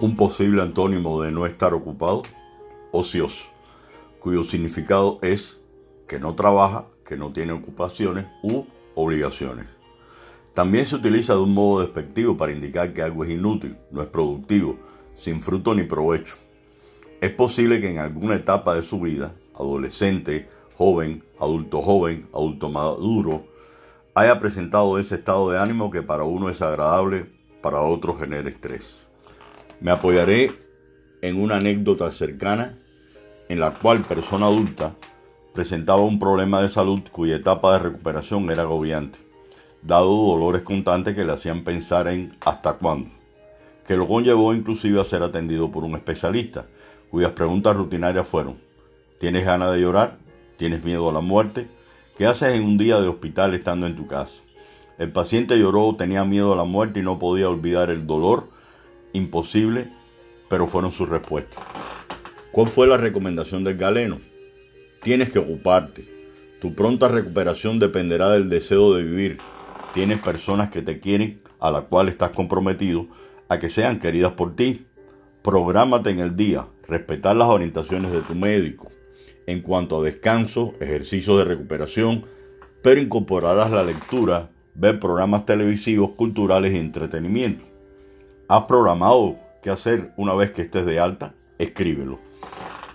Un posible antónimo de no estar ocupado, ocioso, cuyo significado es que no trabaja, que no tiene ocupaciones u obligaciones. También se utiliza de un modo despectivo para indicar que algo es inútil, no es productivo, sin fruto ni provecho. Es posible que en alguna etapa de su vida, adolescente, joven, adulto joven, adulto maduro, haya presentado ese estado de ánimo que para uno es agradable, para otro genera estrés. Me apoyaré en una anécdota cercana en la cual persona adulta presentaba un problema de salud cuya etapa de recuperación era agobiante, dado dolores constantes que le hacían pensar en hasta cuándo, que lo conllevó inclusive a ser atendido por un especialista, cuyas preguntas rutinarias fueron, ¿tienes ganas de llorar? ¿Tienes miedo a la muerte? ¿Qué haces en un día de hospital estando en tu casa? El paciente lloró, tenía miedo a la muerte y no podía olvidar el dolor imposible, pero fueron sus respuestas. ¿Cuál fue la recomendación del galeno? Tienes que ocuparte. Tu pronta recuperación dependerá del deseo de vivir. Tienes personas que te quieren, a la cual estás comprometido, a que sean queridas por ti. Prográmate en el día, respetar las orientaciones de tu médico. En cuanto a descanso, ejercicio de recuperación, pero incorporarás la lectura, ver programas televisivos, culturales y entretenimiento. ¿Has programado qué hacer una vez que estés de alta? Escríbelo.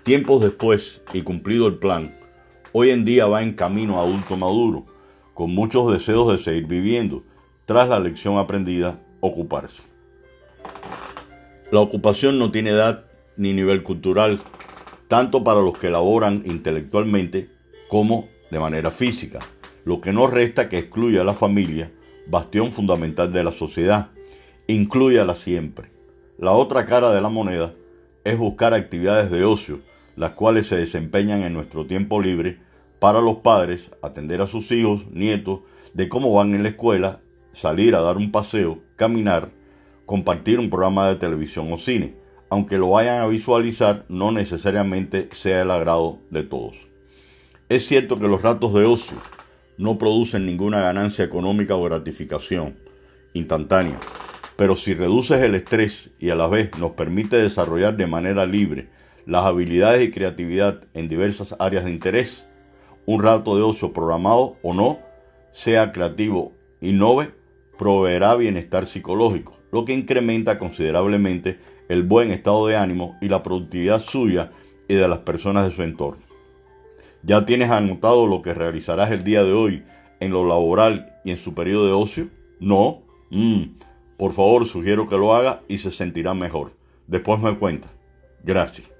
Tiempos después y cumplido el plan, hoy en día va en camino a adulto maduro, con muchos deseos de seguir viviendo, tras la lección aprendida, ocuparse. La ocupación no tiene edad ni nivel cultural, tanto para los que laboran intelectualmente como de manera física, lo que no resta que excluya a la familia, bastión fundamental de la sociedad incluyala siempre. La otra cara de la moneda es buscar actividades de ocio, las cuales se desempeñan en nuestro tiempo libre para los padres, atender a sus hijos, nietos, de cómo van en la escuela, salir a dar un paseo, caminar, compartir un programa de televisión o cine, aunque lo vayan a visualizar, no necesariamente sea el agrado de todos. Es cierto que los ratos de ocio no producen ninguna ganancia económica o gratificación instantánea, pero si reduces el estrés y a la vez nos permite desarrollar de manera libre las habilidades y creatividad en diversas áreas de interés, un rato de ocio programado o no, sea creativo, innove, proveerá bienestar psicológico, lo que incrementa considerablemente el buen estado de ánimo y la productividad suya y de las personas de su entorno. ¿Ya tienes anotado lo que realizarás el día de hoy en lo laboral y en su periodo de ocio? No. Mm. Por favor, sugiero que lo haga y se sentirá mejor. Después me cuenta. Gracias.